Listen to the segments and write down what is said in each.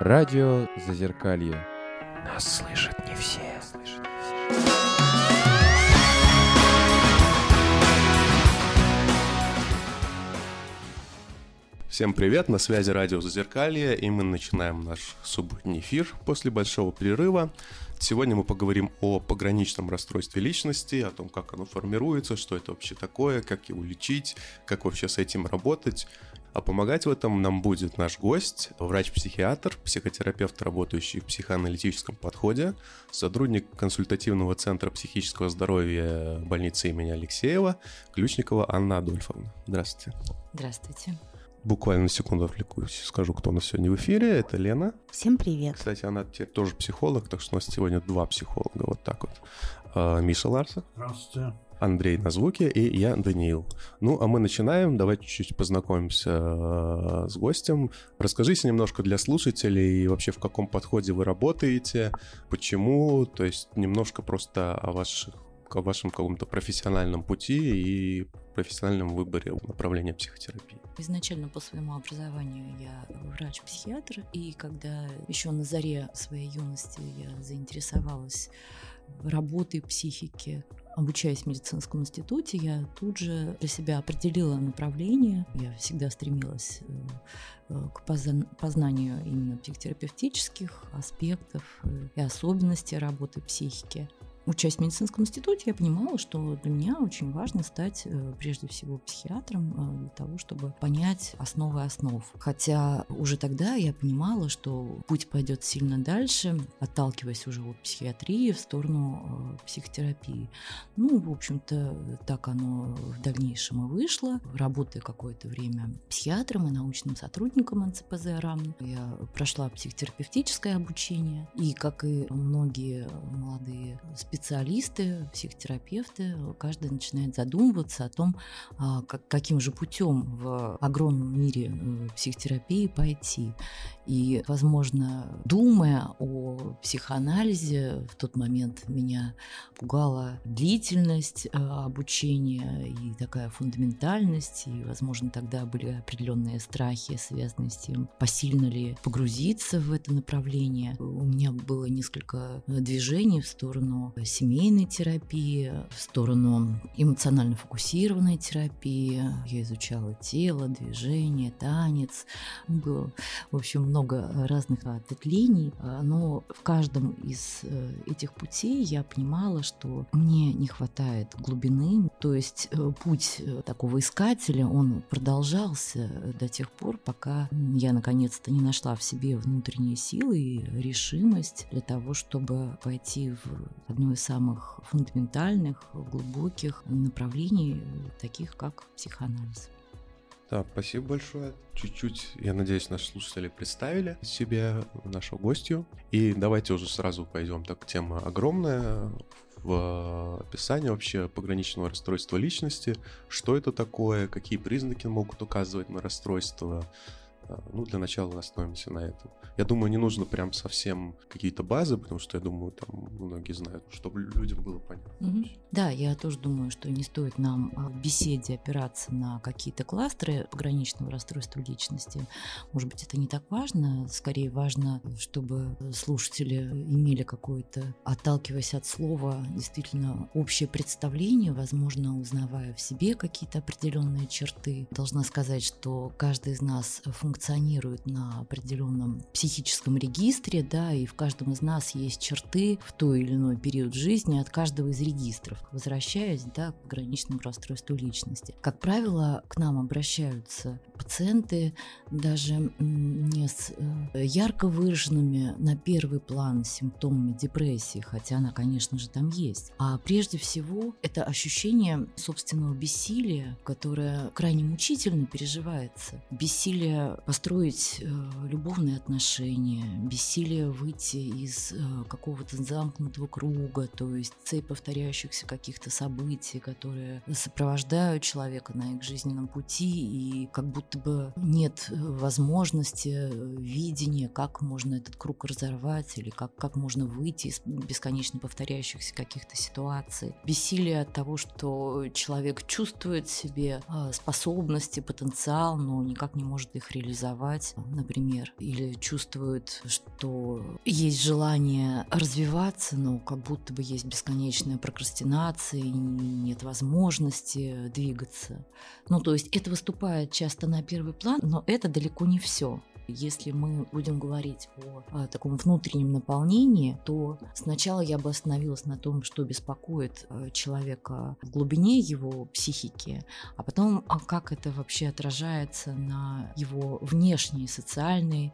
Радио Зазеркалье. Нас слышат не все. Всем привет, на связи радио Зазеркалье, и мы начинаем наш субботний эфир после большого перерыва. Сегодня мы поговорим о пограничном расстройстве личности, о том, как оно формируется, что это вообще такое, как его лечить, как вообще с этим работать. А помогать в этом нам будет наш гость, врач-психиатр, психотерапевт, работающий в психоаналитическом подходе, сотрудник консультативного центра психического здоровья больницы имени Алексеева, Ключникова Анна Адольфовна. Здравствуйте. Здравствуйте. Буквально на секунду отвлекусь, скажу, кто у нас сегодня в эфире. Это Лена. Всем привет. Кстати, она теперь тоже психолог, так что у нас сегодня два психолога, вот так вот. А, Миша Ларса. Здравствуйте. Андрей на звуке и я, Даниил. Ну, а мы начинаем. Давайте чуть-чуть познакомимся э, с гостем. Расскажите немножко для слушателей вообще в каком подходе вы работаете, почему, то есть немножко просто о ваших о вашем каком-то профессиональном пути и профессиональном выборе направления психотерапии. Изначально по своему образованию я врач-психиатр, и когда еще на заре своей юности я заинтересовалась работой психики, обучаясь в медицинском институте, я тут же для себя определила направление. Я всегда стремилась э, э, к познанию именно психотерапевтических аспектов э, и особенностей работы психики учась в медицинском институте, я понимала, что для меня очень важно стать э, прежде всего психиатром э, для того, чтобы понять основы основ. Хотя уже тогда я понимала, что путь пойдет сильно дальше, отталкиваясь уже от психиатрии в сторону э, психотерапии. Ну, в общем-то, так оно в дальнейшем и вышло. Работая какое-то время психиатром и научным сотрудником НЦПЗ РАМ, я прошла психотерапевтическое обучение. И, как и многие молодые специалисты, психотерапевты, каждый начинает задумываться о том, а, каким же путем в огромном мире э, психотерапии пойти. И, возможно, думая о психоанализе, в тот момент меня пугала длительность э, обучения и такая фундаментальность, и, возможно, тогда были определенные страхи, связанные с тем, посильно ли погрузиться в это направление. У меня было несколько движений в сторону семейной терапии, в сторону эмоционально фокусированной терапии. Я изучала тело, движение, танец. Было, в общем, много разных ответвлений, но в каждом из э, этих путей я понимала, что мне не хватает глубины, то есть э, путь э, такого искателя, он продолжался до тех пор, пока я наконец-то не нашла в себе внутренние силы и решимость для того, чтобы пойти в одно из самых фундаментальных, глубоких направлений, таких как психоанализ. Да, спасибо большое. Чуть-чуть, я надеюсь, наши слушатели представили себе нашу гостью. И давайте уже сразу пойдем. Так, тема огромная в описании вообще пограничного расстройства личности. Что это такое, какие признаки могут указывать на расстройство, ну, для начала остановимся на этом. Я думаю, не нужно прям совсем какие-то базы, потому что я думаю, там многие знают, чтобы людям было понятно. Угу. Да, я тоже думаю, что не стоит нам а, в беседе опираться на какие-то кластеры пограничного расстройства личности. Может быть, это не так важно. Скорее важно, чтобы слушатели имели какое-то, отталкиваясь от слова, действительно общее представление, возможно, узнавая в себе какие-то определенные черты. Должна сказать, что каждый из нас функционирует функционирует на определенном психическом регистре, да, и в каждом из нас есть черты в той или иной период жизни от каждого из регистров, возвращаясь, да, к граничному расстройству личности. Как правило, к нам обращаются пациенты даже не с э, ярко выраженными на первый план симптомами депрессии, хотя она, конечно же, там есть. А прежде всего это ощущение собственного бессилия, которое крайне мучительно переживается. Бессилие построить э, любовные отношения, бессилие выйти из э, какого-то замкнутого круга, то есть цепь повторяющихся каких-то событий, которые сопровождают человека на их жизненном пути и как будто бы нет возможности, видения, как можно этот круг разорвать или как, как можно выйти из бесконечно повторяющихся каких-то ситуаций. Бессилие от того, что человек чувствует в себе способности, потенциал, но никак не может их реализовать, например, или чувствует, что есть желание развиваться, но как будто бы есть бесконечная прокрастинация, нет возможности двигаться. Ну, то есть это выступает часто на первый план, но это далеко не все. Если мы будем говорить о, о таком внутреннем наполнении, то сначала я бы остановилась на том, что беспокоит э, человека в глубине его психики, а потом, а как это вообще отражается на его внешней социальной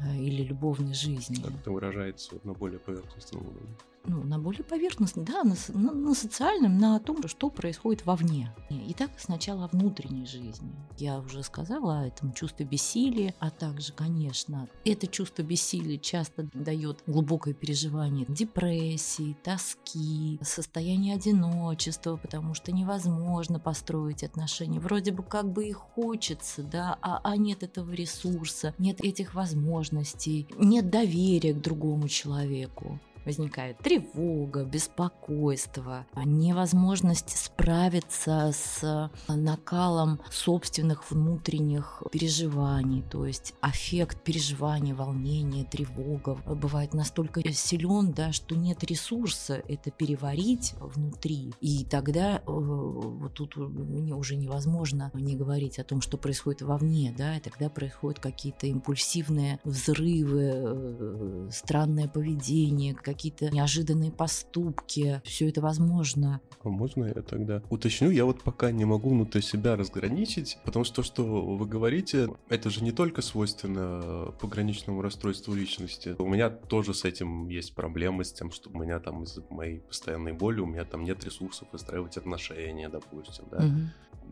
э, или любовной жизни. Как это выражается на более поверхностном уровне? Ну, на более поверхностном, да, на, на, на социальном, на том, что происходит вовне. И так сначала о внутренней жизни. Я уже сказала о этом чувстве бессилия, а также, конечно, это чувство бессилия часто дает глубокое переживание депрессии, тоски, состояние одиночества, потому что невозможно построить отношения. Вроде бы как бы и хочется, да, а, а нет этого ресурса, нет этих возможностей, нет доверия к другому человеку возникает тревога, беспокойство, невозможность справиться с накалом собственных внутренних переживаний, то есть аффект, переживания, волнение, тревога бывает настолько силен, да, что нет ресурса это переварить внутри, и тогда э, вот тут мне уже невозможно не говорить о том, что происходит вовне, да, и тогда происходят какие-то импульсивные взрывы, э, странное поведение, какие какие-то неожиданные поступки. Все это возможно. А можно я тогда уточню? Я вот пока не могу внутри себя разграничить, потому что то, что вы говорите, это же не только свойственно пограничному расстройству личности. У меня тоже с этим есть проблемы, с тем, что у меня там из-за моей постоянной боли, у меня там нет ресурсов выстраивать отношения, допустим, да. Угу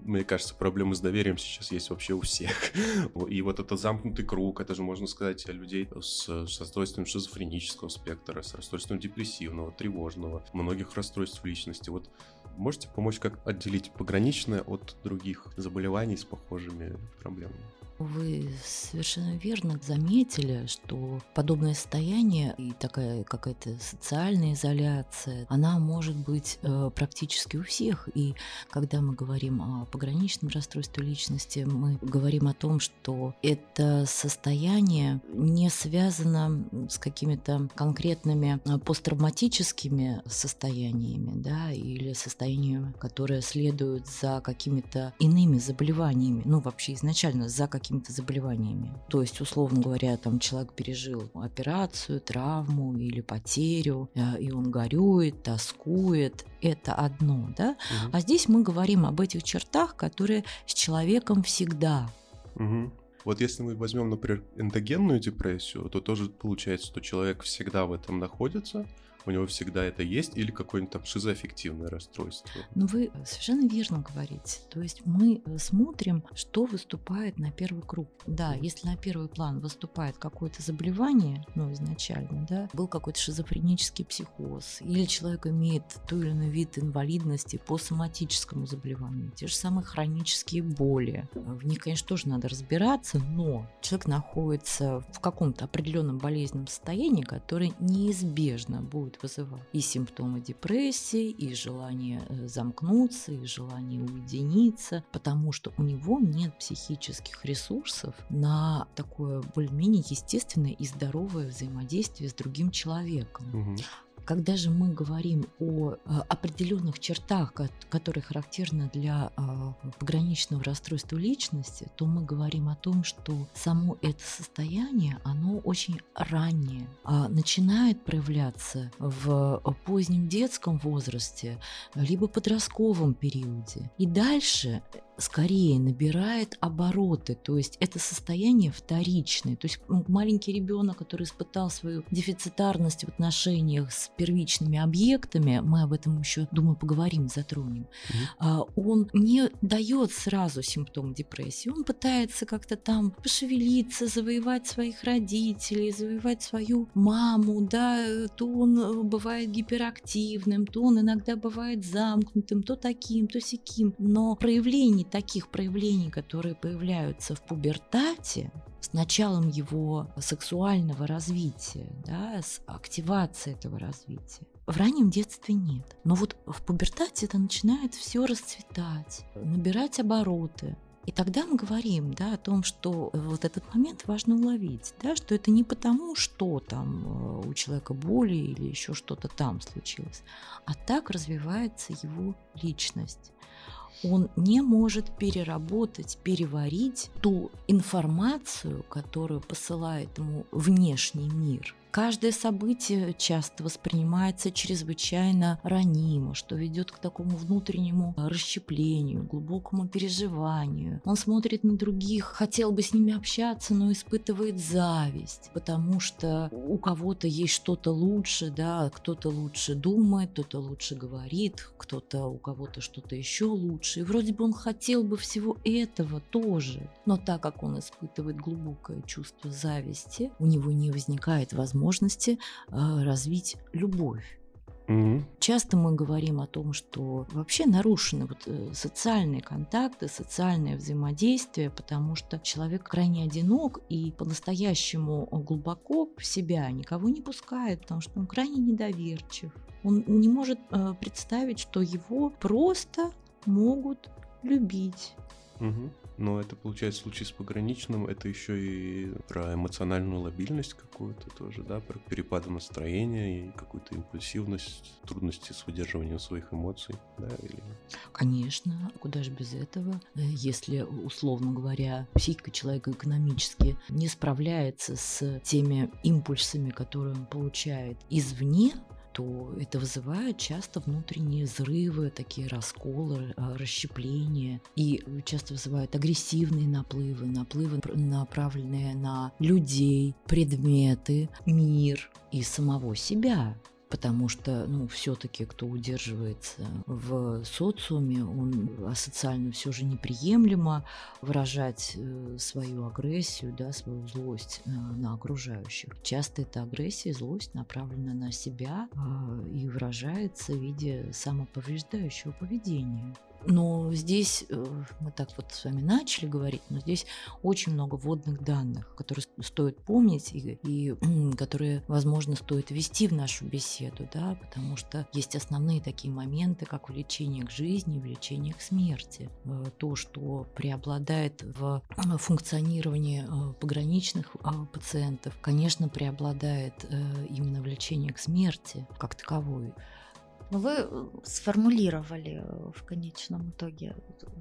мне кажется, проблемы с доверием сейчас есть вообще у всех. И вот это замкнутый круг, это же можно сказать людей с, с расстройством шизофренического спектра, с расстройством депрессивного, тревожного, многих расстройств личности. Вот можете помочь как отделить пограничное от других заболеваний с похожими проблемами? Вы совершенно верно заметили, что подобное состояние и такая какая-то социальная изоляция, она может быть э, практически у всех. И когда мы говорим о пограничном расстройстве личности, мы говорим о том, что это состояние не связано с какими-то конкретными э, посттравматическими состояниями, да, или состояниями, которые следуют за какими-то иными заболеваниями, ну вообще изначально за какими какими-то заболеваниями. То есть, условно говоря, там человек пережил операцию, травму или потерю, э, и он горюет, тоскует. Это одно, да? Угу. А здесь мы говорим об этих чертах, которые с человеком всегда. Угу. Вот если мы возьмем, например, эндогенную депрессию, то тоже получается, что человек всегда в этом находится, у него всегда это есть, или какое-нибудь там шизоаффективное расстройство. Ну, вы совершенно верно говорите. То есть мы э, смотрим, что выступает на первый круг. Да, если на первый план выступает какое-то заболевание, ну, изначально, да, был какой-то шизофренический психоз, или человек имеет той или иной вид инвалидности по соматическому заболеванию, те же самые хронические боли. В них, конечно, тоже надо разбираться, но человек находится в каком-то определенном болезненном состоянии, которое неизбежно будет вызывать и симптомы депрессии, и желание э, замкнуться, и желание уединиться, потому что у него нет психических ресурсов на такое более-менее естественное и здоровое взаимодействие с другим человеком. Угу. Когда же мы говорим о э, определенных чертах, которые характерны для э, пограничного расстройства личности, то мы говорим о том, что само это состояние, оно очень раннее, а начинает проявляться в позднем детском возрасте, либо подростковом периоде. И дальше скорее набирает обороты, то есть это состояние вторичное. То есть маленький ребенок, который испытал свою дефицитарность в отношениях с первичными объектами, мы об этом еще, думаю, поговорим, затронем, mm-hmm. он не дает сразу симптом депрессии, он пытается как-то там пошевелиться, завоевать своих родителей, завоевать свою маму, да, то он э, бывает гиперактивным, то он иногда бывает замкнутым, то таким, то сяким, но проявление таких проявлений, которые появляются в пубертате, с началом его сексуального развития, да, с активацией этого развития, в раннем детстве нет. Но вот в пубертате это начинает все расцветать, набирать обороты. И тогда мы говорим да, о том, что вот этот момент важно уловить, да, что это не потому, что там э, у человека боли или еще что-то там случилось, а так развивается его личность он не может переработать, переварить ту информацию, которую посылает ему внешний мир – Каждое событие часто воспринимается чрезвычайно ранимо, что ведет к такому внутреннему расщеплению, глубокому переживанию. Он смотрит на других, хотел бы с ними общаться, но испытывает зависть, потому что у кого-то есть что-то лучше, да, кто-то лучше думает, кто-то лучше говорит, кто-то у кого-то что-то еще лучше. И вроде бы он хотел бы всего этого тоже, но так как он испытывает глубокое чувство зависти, у него не возникает возможности возможности а, развить любовь. Mm-hmm. Часто мы говорим о том, что вообще нарушены вот э, социальные контакты, социальное взаимодействие, потому что человек крайне одинок и по-настоящему глубоко в себя никого не пускает, потому что он крайне недоверчив. Он не может э, представить, что его просто могут любить. Угу. Но это получается в случае с пограничным, это еще и про эмоциональную лобильность какую-то тоже, да, про перепады настроения и какую-то импульсивность, трудности с выдерживанием своих эмоций, да, или... Конечно, куда же без этого, если, условно говоря, психика человека экономически не справляется с теми импульсами, которые он получает извне, то это вызывает часто внутренние взрывы, такие расколы, а, расщепления. И часто вызывают агрессивные наплывы, наплывы, направленные на людей, предметы, мир и самого себя потому что, ну, все-таки, кто удерживается в социуме, он социально все же неприемлемо выражать э, свою агрессию, да, свою злость на окружающих. Часто эта агрессия, злость направлена на себя а, и выражается в виде самоповреждающего поведения. Но здесь э, мы так вот с вами начали говорить, но здесь очень много вводных данных, которые стоит помнить и, и которые, возможно, стоит ввести в нашу беседу, да, потому что есть основные такие моменты, как влечение к жизни, влечение к смерти. Э, то, что преобладает в э, функционировании пограничных пациентов, конечно, преобладает именно влечение к смерти как таковой. Но вы э, сформулировали э, в конечном итоге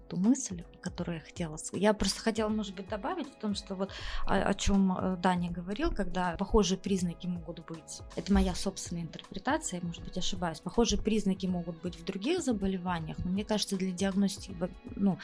эту мысль, которую я хотела. Я просто хотела, может быть, добавить в том, что вот о, о чем э, Даня говорил, когда похожие признаки могут быть. Это моя собственная интерпретация, может быть, ошибаюсь. Похожие признаки могут быть в других заболеваниях, но мне кажется, для диагностики, ну,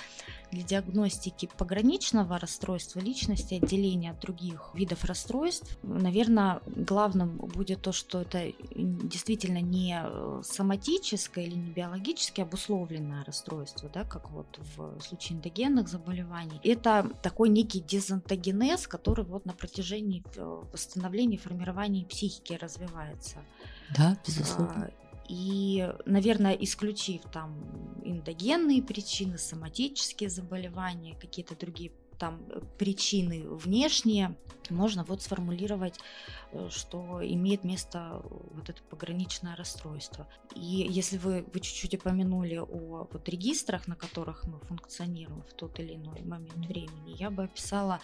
для диагностики пограничного расстройства личности, отделения от других видов расстройств, наверное, главным будет то, что это действительно не само соматическое или не биологически обусловленное расстройство, да, как вот в случае эндогенных заболеваний, это такой некий дезонтогенез, который вот на протяжении э, восстановления, формирования психики развивается. Да, безусловно. А, и, наверное, исключив там эндогенные причины, соматические заболевания, какие-то другие там э, причины внешние, можно вот сформулировать, э, что имеет место вот это пограничное расстройство. И если вы, вы чуть-чуть упомянули о вот регистрах, на которых мы функционируем в тот или иной момент времени, я бы описала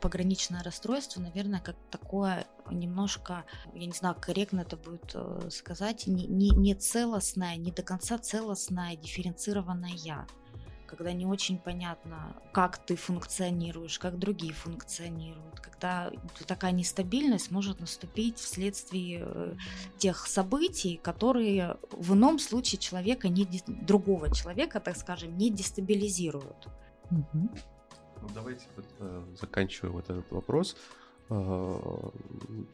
пограничное расстройство, наверное, как такое немножко, я не знаю, корректно это будет э, сказать, не, не, не целостное, не до конца целостное, дифференцированное я когда не очень понятно, как ты функционируешь, как другие функционируют, когда такая нестабильность может наступить вследствие э, тех событий, которые в ином случае человека, не, другого человека, так скажем, не дестабилизируют. Ну, давайте вот, э, заканчивая вот этот вопрос. Uh,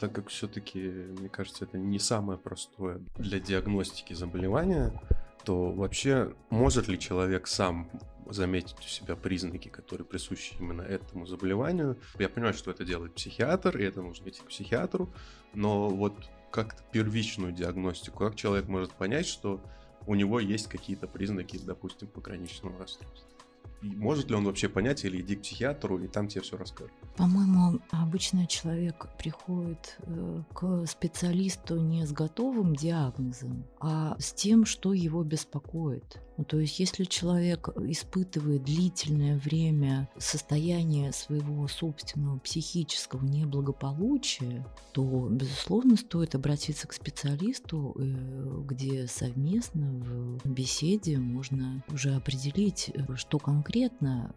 так как все-таки, мне кажется, это не самое простое для диагностики заболевания, то вообще может ли человек сам заметить у себя признаки, которые присущи именно этому заболеванию. Я понимаю, что это делает психиатр, и это нужно идти к психиатру, но вот как-то первичную диагностику, как человек может понять, что у него есть какие-то признаки, допустим, пограничного расстройства? Может ли он вообще понять, или иди к психиатру, и там тебе все расскажут? По-моему, обычно человек приходит э, к специалисту не с готовым диагнозом, а с тем, что его беспокоит. Ну, то есть, если человек испытывает длительное время состояние своего собственного психического неблагополучия, то, безусловно, стоит обратиться к специалисту, э, где совместно в беседе можно уже определить, э, что конкретно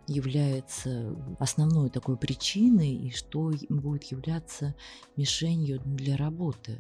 является основной такой причиной и что будет являться мишенью для работы.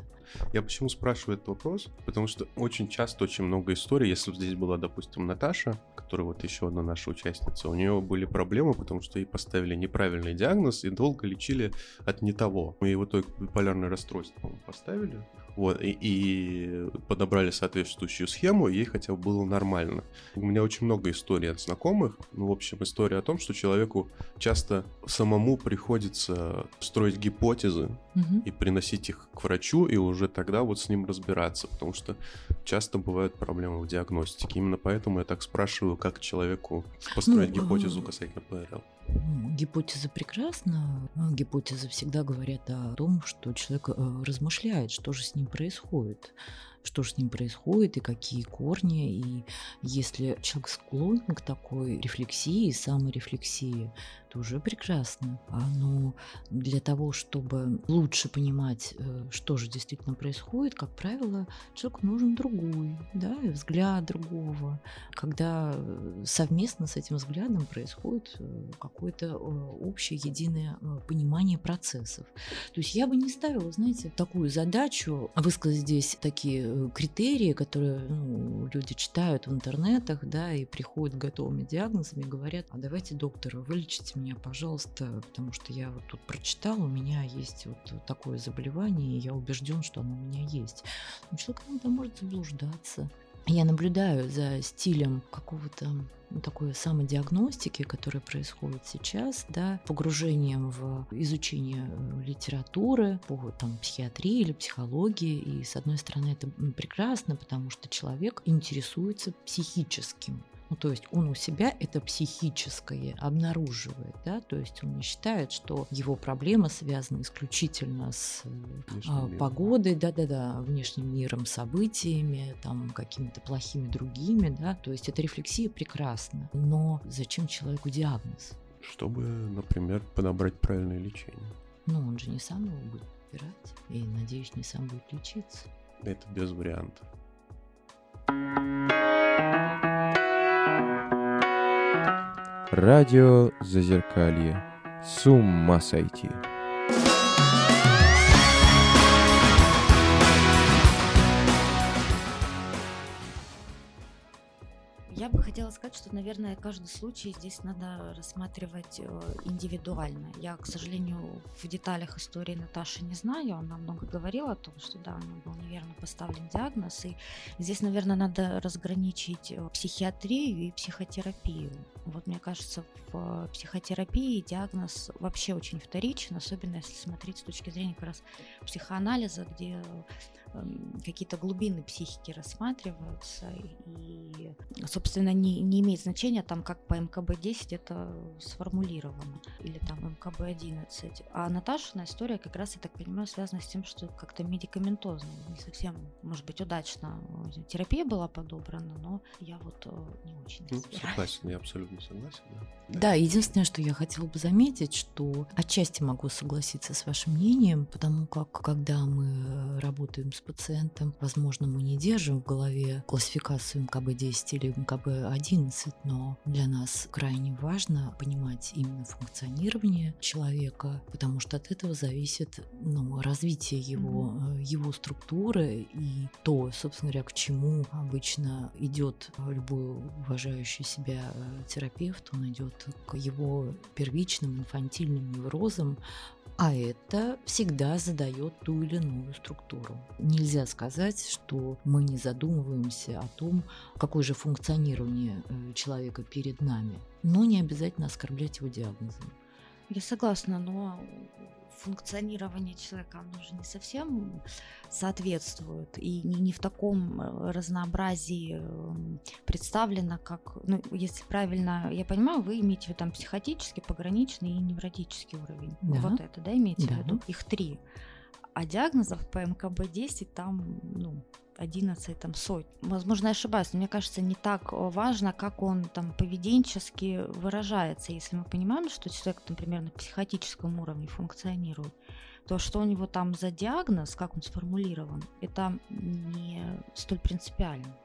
Я почему спрашиваю этот вопрос? Потому что очень часто очень много историй, если бы здесь была, допустим, Наташа, которая вот еще одна наша участница, у нее были проблемы, потому что ей поставили неправильный диагноз и долго лечили от не того. Мы ей в итоге биполярное расстройство поставили, вот, и, и подобрали соответствующую схему, и ей хотя бы было нормально. У меня очень много историй от знакомых. Ну, в общем, история о том, что человеку часто самому приходится строить гипотезы Мгм. и приносить их к врачу, и уже тогда вот с ним разбираться, потому что часто бывают проблемы в диагностике. Именно поэтому я так спрашиваю, как человеку построить Ну, гипотезу э, касательно ПРЛ. Гипотеза прекрасна. А Гипотезы всегда говорят о том, что человек э, размышляет, что же с ним происходит что же с ним происходит и какие корни. И если человек склонен к такой рефлексии, саморефлексии, то уже прекрасно. А, Но для того, чтобы лучше понимать, э, что же действительно происходит, как правило, человеку нужен другой, да, и взгляд другого, когда э, совместно с этим взглядом происходит э, какое-то общее единое понимание процессов. То есть я бы не ставила, знаете, такую задачу высказать здесь такие критерии, которые ну, люди читают в интернетах, да, и приходят готовыми диагнозами и говорят, а давайте, доктор, вылечите меня, пожалуйста, потому что я вот тут прочитал, у меня есть вот такое заболевание, и я убежден, что оно у меня есть. Но человек иногда может заблуждаться. Я наблюдаю за стилем какого-то ну, такой самодиагностики, которая происходит сейчас, да, погружением в изучение э, литературы по там, психиатрии или психологии. И, с одной стороны, это прекрасно, потому что человек интересуется психическим. Ну, то есть он у себя это психическое обнаруживает, да, то есть он не считает, что его проблема связана исключительно с э, Внешним а, погодой, да-да-да, внешним миром, событиями, там, какими-то плохими другими, да, то есть эта рефлексия прекрасна. Но зачем человеку диагноз? Чтобы, например, подобрать правильное лечение. Ну, он же не сам его будет выбирать, и, надеюсь, не сам будет лечиться. Это без вариантов. Радио Зазеркалье. С ума сойти. Я бы хотела сказать, что, наверное, каждый случай здесь надо рассматривать э, индивидуально. Я, к сожалению, в деталях истории Наташи не знаю. Она много говорила о том, что да, у нее был неверно поставлен диагноз. И здесь, наверное, надо разграничить э, психиатрию и психотерапию. Вот мне кажется, в психотерапии диагноз вообще очень вторичен, особенно если смотреть с точки зрения как раз психоанализа, где эм, какие-то глубины психики рассматриваются, и, собственно, не, не имеет значения там, как по МКБ-10 это сформулировано, или там МКБ-11. А Наташина история как раз, я так понимаю, связана с тем, что как-то медикаментозно, не совсем, может быть, удачно э, терапия была подобрана, но я вот э, не очень Ну, согласен, я абсолютно согласен. Да. Да, единственное, что я хотела бы заметить, что отчасти могу согласиться с вашим мнением, потому как когда мы работаем с пациентом, возможно, мы не держим в голове классификацию МКБ-10 или МКБ-11, но для нас крайне важно понимать именно функционирование человека, потому что от этого зависит ну, развитие его, э, его структуры и то, собственно говоря, к чему обычно идет любой уважающий себя э, терапевт, он идет к его первичным инфантильным неврозам, а это всегда задает ту или иную структуру. Нельзя сказать, что мы не задумываемся о том, какое же функционирование э, человека перед нами, но не обязательно оскорблять его диагнозом. Я согласна, но функционирование человека, оно же не совсем соответствует и не, не в таком э, разнообразии эм, представлено, как, ну, если правильно я понимаю, вы имеете в виду там психотический, пограничный и невротический уровень. Да. Вот это, да, имеете Да. в виду? Их три. А диагнозов по МКБ-10 там, ну, 11 там сотен. Возможно, я ошибаюсь, но мне кажется, не так э, важно, как он там поведенчески выражается. Если мы понимаем, что человек, например, на психотическом уровне функционирует, то что у него там за диагноз, как он сформулирован, это не столь принципиально.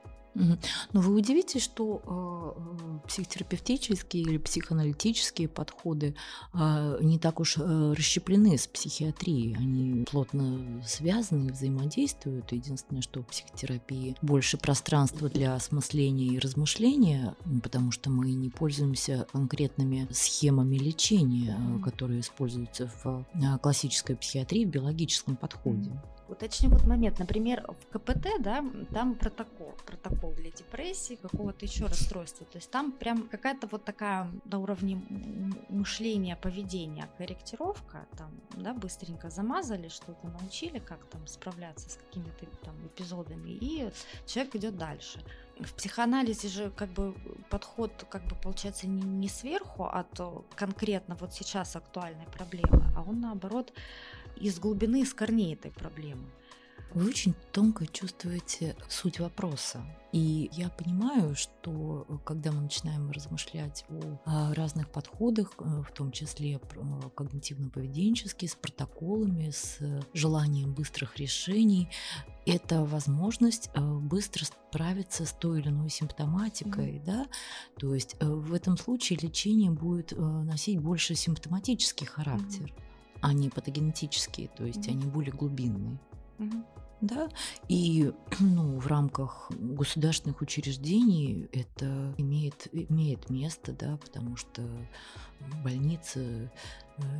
Но вы удивитесь, что э, э, психотерапевтические или психоаналитические подходы э, не так уж э, расщеплены с психиатрией. Они плотно связаны, взаимодействуют. Единственное, что в психотерапии больше пространства для осмысления и размышления, потому что мы не пользуемся конкретными схемами лечения, э, которые используются в э, классической психиатрии, в биологическом подходе. Уточню вот момент. Например, в КПТ, да, там протокол. Протокол для депрессии, какого-то еще расстройства. То есть там прям какая-то вот такая на уровне мышления, поведения корректировка. Там, да, быстренько замазали, что-то научили, как там справляться с какими-то там эпизодами. И человек идет дальше. В психоанализе же как бы подход как бы получается не, не сверху от э, конкретно вот сейчас актуальной проблемы, а он наоборот из глубины, из корней этой проблемы. Вы очень тонко чувствуете суть вопроса. И я понимаю, что э, когда мы начинаем размышлять о, а, разных подходах, э, в том числе э, когнитивно-поведенческие, с протоколами, с желанием быстрых решений, это возможность быстро справиться с той или иной симптоматикой, да, то есть в этом случае лечение будет носить больше симптоматический характер, а не патогенетический, то есть Мгм. они более глубинные. Мгм. Да, и ну, в рамках государственных учреждений это имеет, имеет место, да, потому что больница э,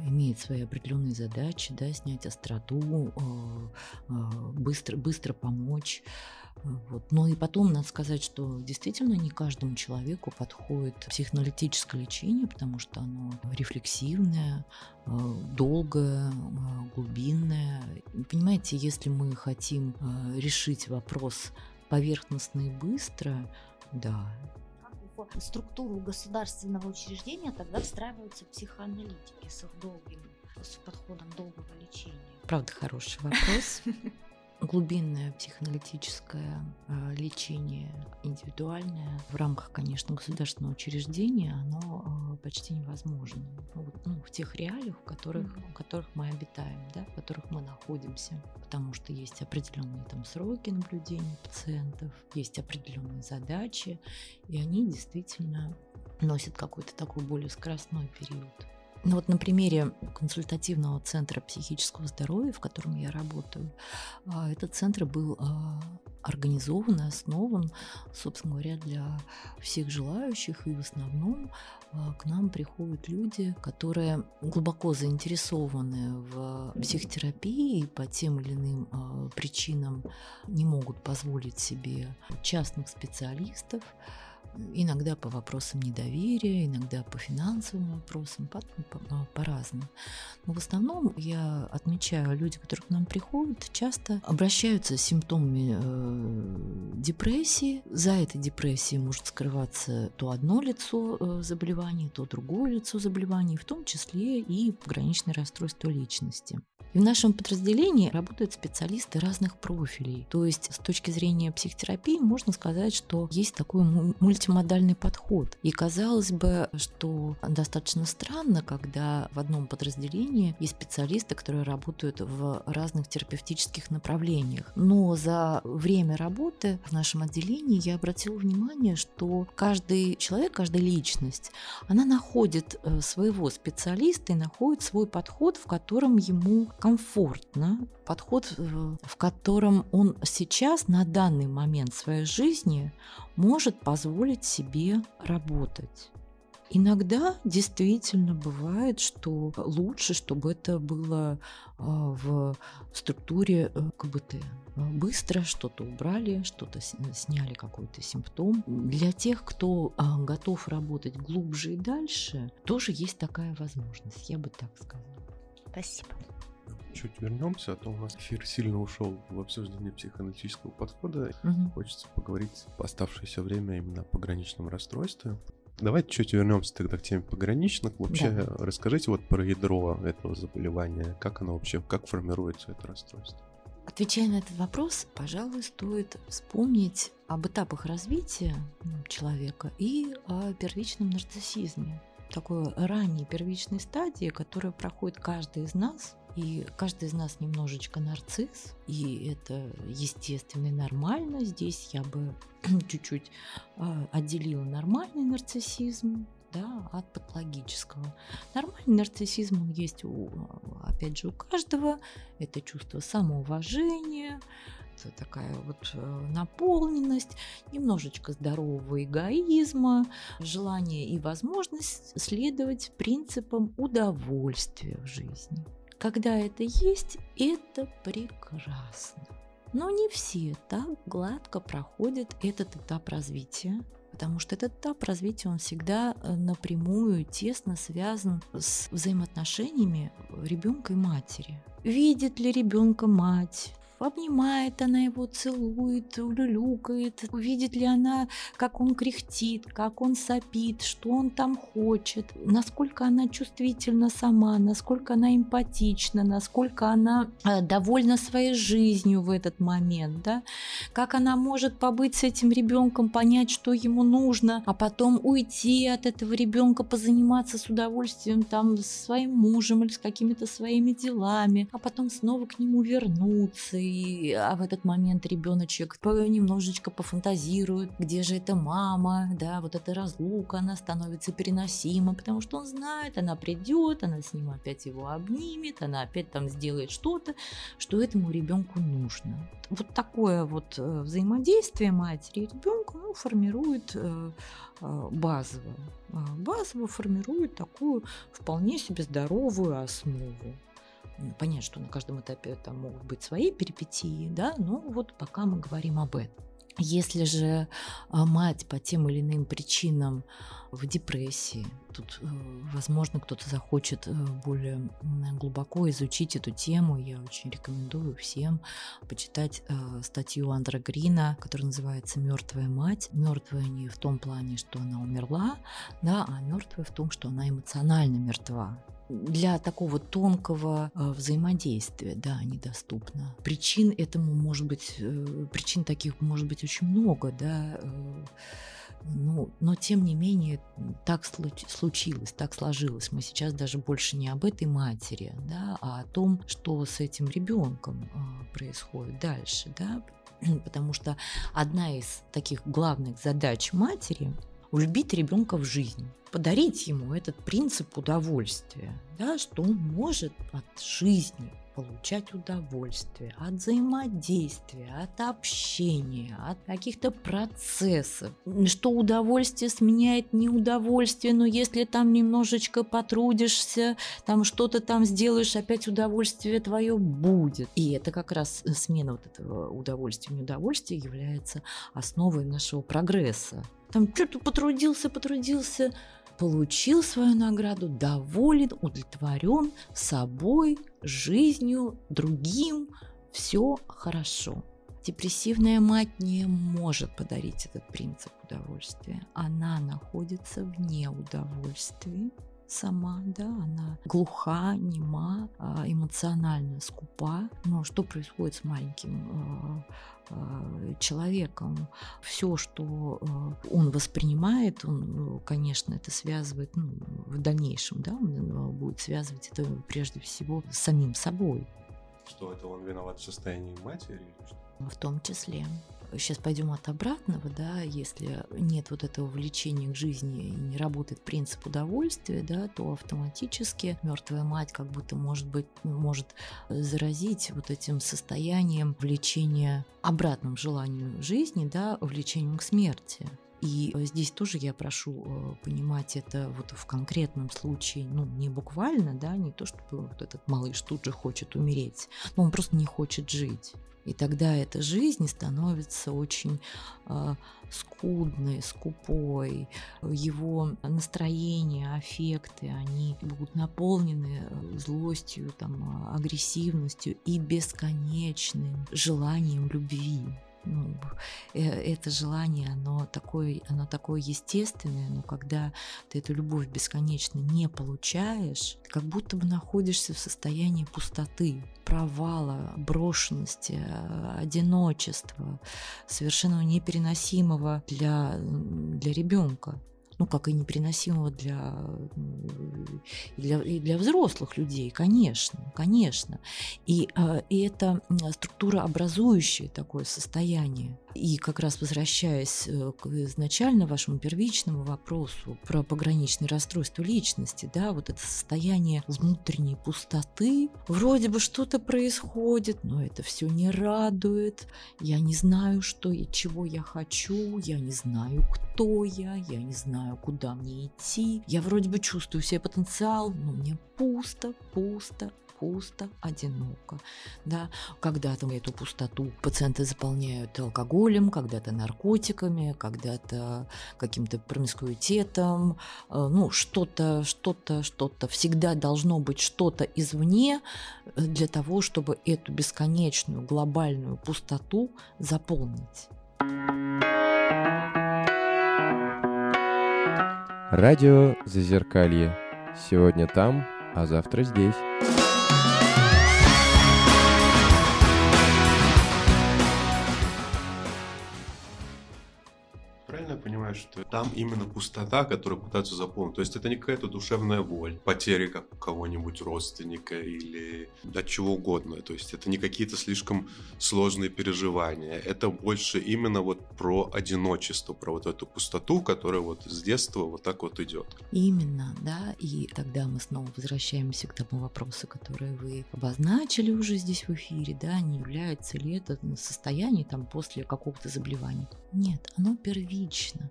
имеет свои определенные задачи, да, снять остроту, э, э, быстро, быстро помочь. Вот. Но и потом надо сказать, что действительно не каждому человеку подходит психоаналитическое лечение, потому что оно рефлексивное, э, долгое, э, глубинное. Понимаете, если мы хотим э, решить вопрос поверхностно и быстро, да, Как в структуру государственного учреждения тогда встраиваются психоаналитики с их долгим, с подходом долгого лечения. правда хороший вопрос. Глубинное психоаналитическое э, лечение индивидуальное в рамках, конечно, государственного учреждения, оно э, почти невозможно. Ну, вот, ну, в тех реалиях, в которых, в которых мы обитаем, да, в которых мы находимся. Потому что есть определенные там сроки наблюдения пациентов, есть определенные задачи, и они действительно носят какой-то такой более скоростной период. Ну вот на примере консультативного центра психического здоровья, в котором я работаю, а, этот центр был а, организован и основан, собственно говоря, для всех желающих, и в основном а, к нам приходят люди, которые глубоко заинтересованы в психотерапии и по тем или иным причинам не могут позволить себе частных специалистов, иногда по вопросам недоверия, иногда по финансовым вопросам, по- по- по-разному. Но в основном я отмечаю, люди, которые к нам приходят, часто обращаются с симптомами э, депрессии. За этой депрессией может скрываться то одно лицо э, заболевания, то другое лицо заболевания, в том числе и пограничное расстройство личности. И в нашем подразделении работают специалисты разных профилей. То есть с точки зрения психотерапии можно сказать, что есть такой му- мультимодальный подход. И казалось бы, что достаточно странно, когда в одном подразделении есть специалисты, которые работают в разных терапевтических направлениях. Но за время работы в нашем отделении я обратила внимание, что каждый человек, каждая личность, она находит э, своего специалиста и находит свой подход, в котором ему комфортно, подход, э, в котором он сейчас, на данный момент своей жизни, может позволить себе работать. Иногда действительно бывает, что лучше, чтобы это было а, в структуре э, КБТ. Быстро что-то убрали, что-то с- сняли какой-то симптом. Для тех, кто а, готов работать глубже и дальше, тоже есть такая возможность, я бы так сказала. Спасибо. Чуть вернемся, а то у нас эфир сильно ушел в обсуждение психоаналитического подхода. Мгм. Хочется поговорить в оставшееся время именно о пограничном расстройстве. Давайте чуть вернемся тогда к теме пограничных. Вообще, Да. расскажите вот про ядро этого заболевания, как оно вообще, как формируется это расстройство. Отвечая на этот вопрос, пожалуй, стоит вспомнить об этапах развития человека и о первичном нарциссизме. Такой ранней первичной стадии, которая проходит каждый из нас. И каждый из нас немножечко нарцисс, и это естественно и нормально. Здесь я бы чуть-чуть а, отделила нормальный нарциссизм да, от патологического. Нормальный нарциссизм, он есть, у, опять же, у каждого. Это чувство самоуважения, это такая вот э, наполненность, немножечко здорового эгоизма, желание и возможность следовать принципам удовольствия в жизни. Когда это есть, это прекрасно. Но не все так гладко проходят этот этап развития, потому что этот этап развития, он всегда э, напрямую, тесно связан с взаимоотношениями ребенка и матери. Видит ли ребенка мать? Обнимает она его, целует, улюлюкает. Увидит ли она, как он кряхтит, как он сопит, что он там хочет, насколько она чувствительна сама, насколько она эмпатична, насколько она э, довольна своей жизнью в этот момент, да? как она может побыть с этим ребенком, понять, что ему нужно, а потом уйти от этого ребенка, позаниматься с удовольствием там с своим мужем или с какими-то своими делами, а потом снова к нему вернуться, а в этот момент ребеночек немножечко пофантазирует, где же эта мама, да, вот эта разлука, она становится переносима, потому что он знает, она придет, она с ним опять его обнимет, она опять там сделает что-то, что этому ребенку нужно. Вот такое вот э, взаимодействие матери и ребенка ну, формирует э, э, базово. А, Базово формирует такую вполне себе здоровую основу. Понятно, что на каждом этапе там могут быть свои перипетии, да, но вот пока мы говорим об этом. Если же а, мать по тем или иным причинам в депрессии, тут, э, возможно, кто-то захочет э, более глубоко изучить эту тему, я очень рекомендую всем почитать э, статью Андра Грина, которая называется «Мертвая мать». Мертвая не в том плане, что она умерла, да, а мертвая в том, что она эмоционально мертва для такого тонкого э, взаимодействия, да, недоступно. Причин этому может быть, э, причин таких может быть очень много, да, э, ну, но тем не менее так случ- случилось, так сложилось. Мы сейчас даже больше не об этой матери, да, а о том, что с этим ребенком происходит дальше, да, потому что одна из таких главных задач матери влюбить ребенка в жизнь, подарить ему этот принцип удовольствия, да, что он может от жизни получать удовольствие от взаимодействия, от общения, от каких-то процессов, что удовольствие сменяет неудовольствие, но если там немножечко потрудишься, там что-то там сделаешь, опять удовольствие твое будет. И это как раз смена вот этого удовольствия, неудовольствия является основой нашего прогресса. Там что-то потрудился, потрудился, получил свою награду, доволен, удовлетворен собой, жизнью, другим, все хорошо. Депрессивная мать не может подарить этот принцип удовольствия. Она находится вне удовольствия сама, да, она глуха, нема, эмоционально скупа. Но что происходит с маленьким человеком. Все, что он воспринимает, он, конечно, это связывает ну, в дальнейшем, да, он будет связывать это прежде всего с самим собой. Что это он виноват в состоянии матери? В том числе. Сейчас пойдем от обратного, да, если нет вот этого влечения к жизни и не работает принцип удовольствия, да, то автоматически мертвая мать как будто может быть может заразить вот этим состоянием влечения обратным желанию жизни, да, влечением к смерти. И здесь тоже я прошу понимать это вот в конкретном случае, ну, не буквально, да, не то, чтобы вот этот малыш тут же хочет умереть, но он просто не хочет жить. И тогда эта жизнь становится очень э, скудной, скупой. Его настроение, аффекты, они будут наполнены злостью, там, агрессивностью и бесконечным желанием любви ну, э, это желание, оно такое, оно такое естественное, но когда ты эту любовь бесконечно не получаешь, ты как будто бы находишься в состоянии пустоты, провала, брошенности, э, одиночества, совершенно непереносимого для, для ребенка ну, как и непереносимого для, для, и для взрослых людей, конечно, конечно. И, а, и это структура образующее такое состояние. И как раз возвращаясь э, к изначально вашему первичному вопросу про пограничное расстройство личности, да, вот это состояние внутренней пустоты, вроде бы что-то происходит, но это все не радует, я не знаю, что и чего я хочу, я не знаю, кто я, я не знаю, куда мне идти, я вроде бы чувствую себе потенциал, но мне пусто, пусто, пусто, одиноко. Да? Когда-то эту пустоту пациенты заполняют алкоголем, когда-то наркотиками, когда-то каким-то промискуитетом. Э, ну, что-то, что-то, что-то. Всегда должно быть что-то извне э, для того, чтобы эту бесконечную глобальную пустоту заполнить. Радио Зазеркалье. Сегодня там, а завтра здесь. Понимаю, что там именно пустота, которую пытаются заполнить. То есть это не какая-то душевная боль, потери как у кого-нибудь родственника или от чего угодно. То есть это не какие-то слишком сложные переживания. Это больше именно вот про одиночество, про вот эту пустоту, которая вот с детства вот так вот идет. Именно, да. И тогда мы снова возвращаемся к тому вопросу, который вы обозначили уже здесь в эфире, да, не является ли это состояние там после какого-то заболевания. Нет, оно первично.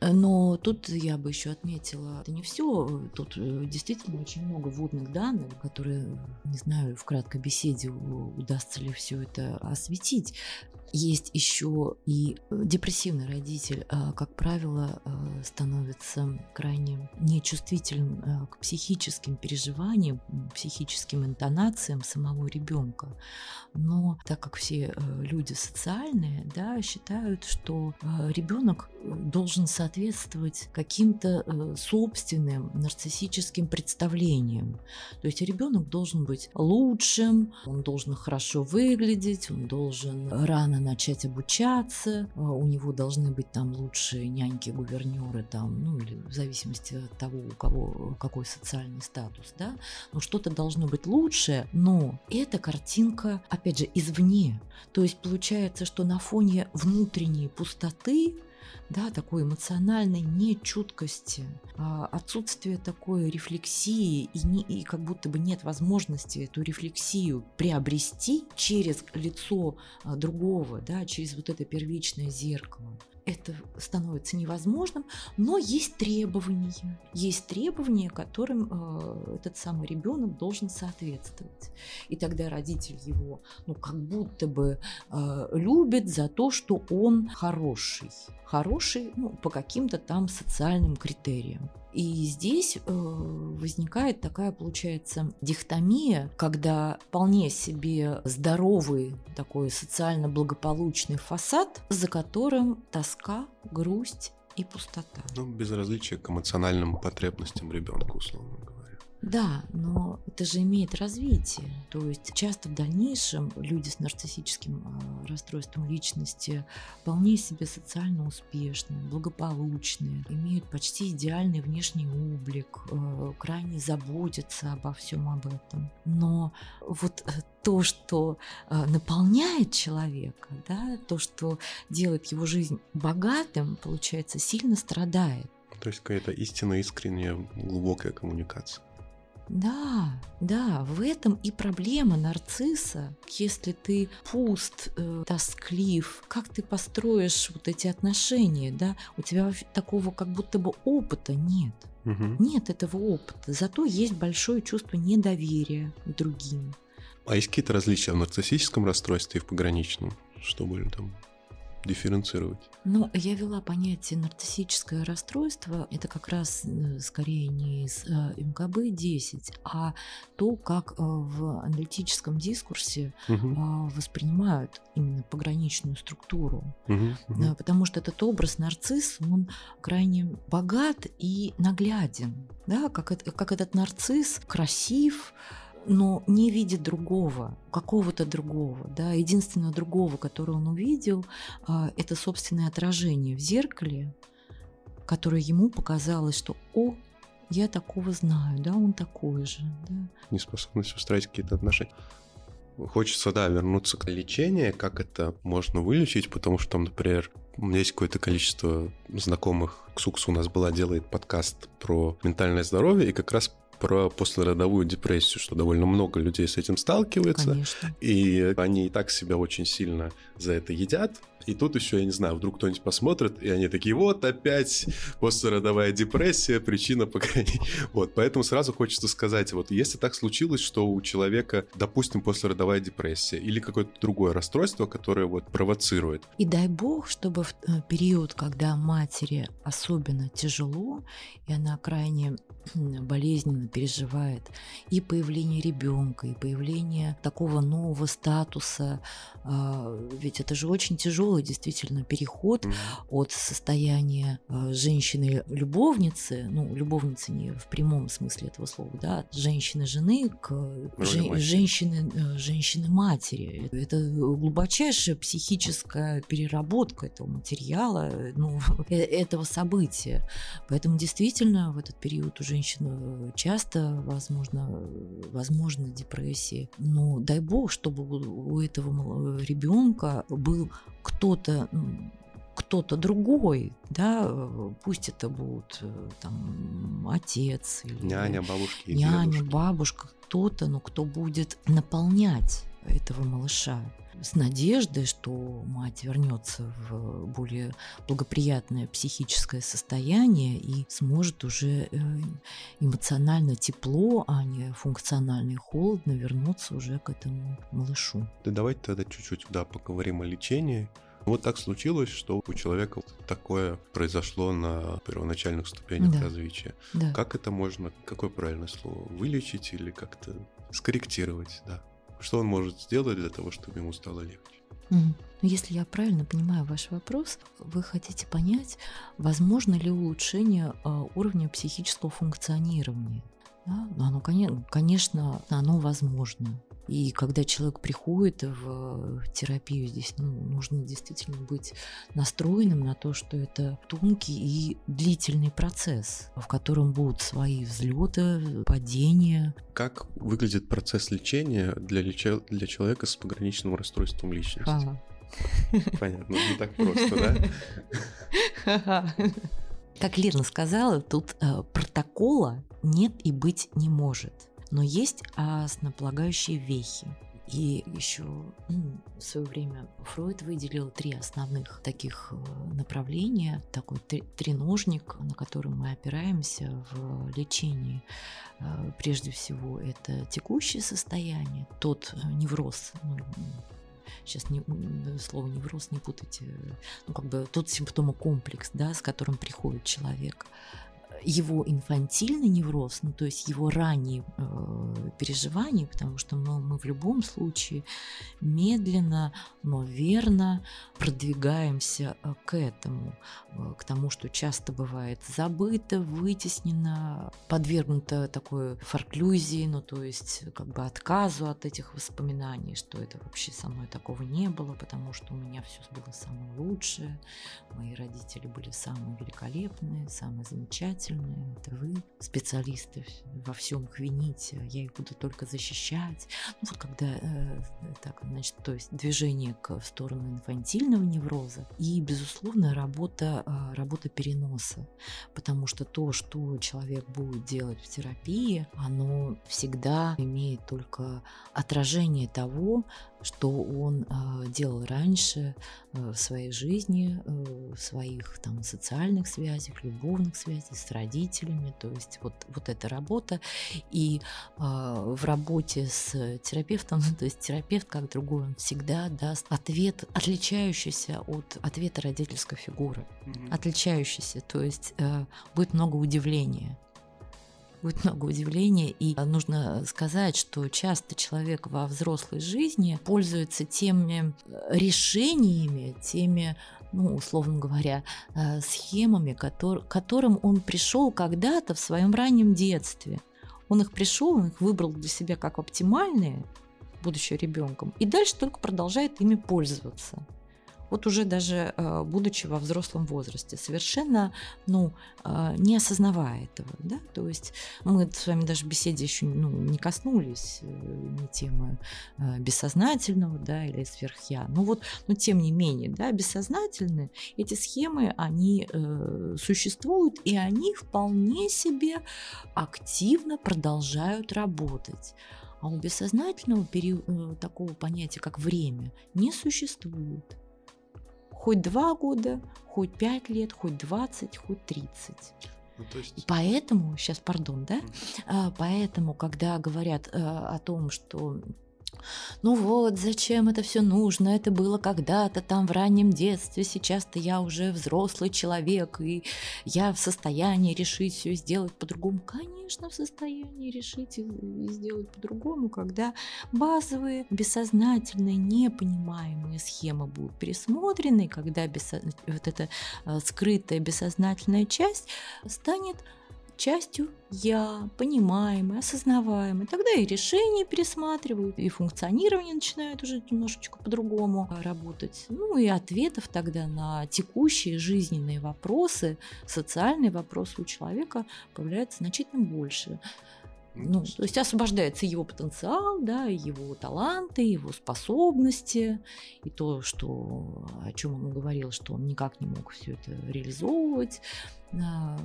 Но тут я бы еще отметила, это не все. Тут э, действительно очень много вводных данных, которые, не знаю, в краткой беседе удастся ли все это осветить. Есть еще и э, депрессивный родитель, а, как правило, становится крайне нечувствительным к психическим переживаниям, психическим интонациям самого ребенка. Но так как все э, люди социальные, да, считают, что ребенок э, должен соответствовать каким-то собственным нарциссическим представлениям. То есть ребенок должен быть лучшим, он должен хорошо выглядеть, он должен рано начать обучаться, а, у него должны быть там лучшие няньки, гувернеры, там, ну или в зависимости от того, у кого какой социальный статус, да, но что-то должно быть лучшее, но эта картинка, опять же, извне. То есть получается, что на фоне внутренней пустоты да, такой эмоциональной нечуткости, а, отсутствие такой рефлексии и, не, и как будто бы нет возможности эту рефлексию приобрести через лицо а, другого, да, через вот это первичное зеркало это становится невозможным, но есть требования. Есть требования, которым э, этот самый ребенок должен соответствовать. И тогда родитель его, ну, как будто бы э, любит за то, что он хороший. Хороший ну, по каким-то там социальным критериям. И здесь э, возникает такая, получается, дихтомия, когда вполне себе здоровый такой социально благополучный фасад, за которым тоска, грусть и пустота. Ну, безразличие к эмоциональным потребностям ребенка, условно говоря. Да, но это же имеет развитие. То есть часто в дальнейшем люди с нарциссическим а, расстройством личности вполне себе социально успешные, благополучные, имеют почти идеальный внешний облик, э, крайне заботятся обо всем об этом. Но вот э, то, что э, наполняет человека, да, то, что делает его жизнь богатым, получается, сильно страдает. То есть какая-то истинно искренняя, глубокая коммуникация. Да, да, в этом и проблема нарцисса. Если ты пуст, э, тосклив, как ты построишь вот эти отношения, да? У тебя такого как будто бы опыта нет. Угу. Нет этого опыта, зато есть большое чувство недоверия к другим. А есть какие-то различия в нарциссическом расстройстве и в пограничном? Что были там? Дифференцировать? Ну, я вела понятие нарциссическое расстройство. Это как раз э, скорее не из э, МКБ-10, а то, как э, в аналитическом дискурсе угу. воспринимают именно пограничную структуру. Угу, угу. Потому что этот образ нарцисс, он крайне богат и нагляден. Да? Как, это, как этот нарцисс красив, но не видит другого, какого-то другого. Да? Единственного другого, которого он увидел, а, это собственное отражение в зеркале, которое ему показалось, что «О, я такого знаю, да, он такой же». Да? Неспособность устраивать какие-то отношения. Хочется, да, вернуться к лечению, как это можно вылечить, потому что, например, у меня есть какое-то количество знакомых. Ксукс у нас была, делает подкаст про ментальное здоровье, и как раз про послеродовую депрессию, что довольно много людей с этим сталкиваются. Конечно. И они и так себя очень сильно за это едят. И тут еще, я не знаю, вдруг кто-нибудь посмотрит, и они такие, вот опять послеродовая депрессия, причина поколений. Вот, поэтому сразу хочется сказать, вот если так случилось, что у человека, допустим, послеродовая депрессия или какое-то другое расстройство, которое вот провоцирует. И дай бог, чтобы в э, период, когда матери особенно тяжело, и она крайне болезненно переживает и появление ребенка, и появление такого нового статуса. А, ведь это же очень тяжелый действительно переход mm-hmm. от состояния а, женщины-любовницы, ну, любовницы не в прямом смысле этого слова, да, от женщины-жены к жен- женщины, э, женщины-матери. Это глубочайшая психическая переработка этого материала, ну, э, этого события. Поэтому действительно в этот период уже женщин э, часто возможно, возможно депрессии. Но дай бог, чтобы у этого ребенка был кто-то кто-то другой, да, пусть это будут э, там отец или няня, бабушки, няня, дедушки. бабушка, кто-то, но кто будет наполнять этого малыша с надеждой, что мать вернется в более благоприятное психическое состояние и сможет уже э, эмоционально тепло, а не функционально и холодно вернуться уже к этому малышу. Да давайте тогда чуть-чуть да, поговорим о лечении. Вот так случилось, что у человека такое произошло на первоначальных ступенях да. развития. Да. Как это можно, какое правильное слово, вылечить или как-то скорректировать, да? Что он может сделать для того, чтобы ему стало легче? Mm. Если я правильно понимаю ваш вопрос, вы хотите понять, возможно ли улучшение а, уровня психического функционирования. Да? Оно, конечно, оно возможно. И когда человек приходит в терапию, здесь ну, нужно действительно быть настроенным на то, что это тонкий и длительный процесс, в котором будут свои взлеты, падения. Как выглядит процесс лечения для, леча... для человека с пограничным расстройством личности? Ага. Понятно, не так просто, да? Как Лена сказала, тут э, протокола нет и быть не может но есть основополагающие вехи. И еще ну, в свое время Фройд выделил три основных таких э, направления, такой треножник, на который мы опираемся в лечении. Э, прежде всего, это текущее состояние, тот э, невроз, ну, сейчас не, слово невроз не путайте, ну, как бы тот симптомокомплекс, да, с которым приходит человек его инфантильный невроз, ну то есть его ранние э, переживания, потому что мы, мы в любом случае медленно, но верно продвигаемся э, к этому, э, к тому, что часто бывает забыто, вытеснено, подвергнуто такой форклюзии, ну то есть как бы отказу от этих воспоминаний, что это вообще со мной такого не было, потому что у меня все было самое лучшее, мои родители были самые великолепные, самые замечательные, замечательные, это вы, специалисты, во всем вините, а я их буду только защищать. Ну, вот когда э, так, значит, то есть движение к, в сторону инфантильного невроза и, безусловно, работа, э, работа переноса, потому что то, что человек будет делать в терапии, оно всегда имеет только отражение того, что он э, делал раньше э, в своей жизни, э, в своих там социальных связях, любовных связях с родителями, то есть вот, вот эта работа. И э, в работе с терапевтом, то есть терапевт как другой, он всегда даст ответ, отличающийся от ответа родительской фигуры, mm-hmm. отличающийся, то есть э, будет много удивления будет много удивления. И нужно сказать, что часто человек во взрослой жизни пользуется теми решениями, теми ну, условно говоря, э, схемами, к которым он пришел когда-то в своем раннем детстве. Он их пришел, он их выбрал для себя как оптимальные, будучи ребенком, и дальше только продолжает ими пользоваться вот уже даже э, будучи во взрослом возрасте, совершенно ну, э, не осознавая этого. Да? То есть мы с вами даже в беседе еще ну, не коснулись э, ни темы бессознательного да, или сверхя. Но вот, но тем не менее, да, бессознательные эти схемы, они существуют, и они вполне себе активно продолжают работать. А у бессознательного такого понятия, как время, не существует хоть два года, хоть пять лет, хоть двадцать, хоть тридцать. Ну, есть... Поэтому, сейчас, пардон, да, mm. поэтому, когда говорят э, о том, что ну вот, зачем это все нужно? Это было когда-то там в раннем детстве. Сейчас-то я уже взрослый человек, и я в состоянии решить все сделать по-другому. Конечно, в состоянии решить и сделать по-другому, когда базовые, бессознательные, непонимаемые схемы будут пересмотрены, когда бессо... вот эта э, скрытая бессознательная часть станет частью я, понимаемый, осознаваемый. Тогда и решения пересматривают, и функционирование начинает уже немножечко по-другому работать. Ну и ответов тогда на текущие жизненные вопросы, социальные вопросы у человека появляется значительно больше. Ну, то есть освобождается его потенциал, да, его таланты, его способности, и то, что, о чем он говорил, что он никак не мог все это реализовывать, а,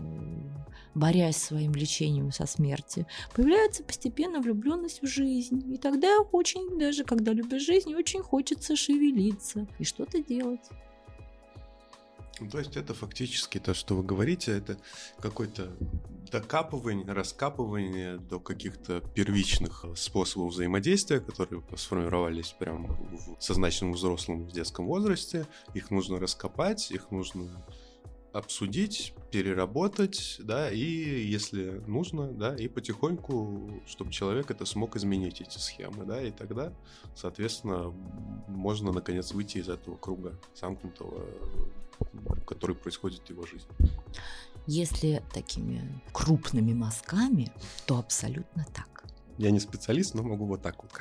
борясь своим лечением со смерти, появляется постепенно влюбленность в жизнь. И тогда очень, даже когда любишь жизнь, очень хочется шевелиться и что-то делать. Ну, то есть это фактически то, что вы говорите, это какой-то докапывание, раскапывание до каких-то первичных способов взаимодействия, которые сформировались прямо в сознательном взрослом в детском возрасте. Их нужно раскопать, их нужно обсудить, переработать, да, и если нужно, да, и потихоньку, чтобы человек это смог изменить эти схемы, да, и тогда, соответственно, можно наконец выйти из этого круга замкнутого, который происходит в его жизни. Если такими крупными мазками, то абсолютно так. Я не специалист, но могу вот так вот.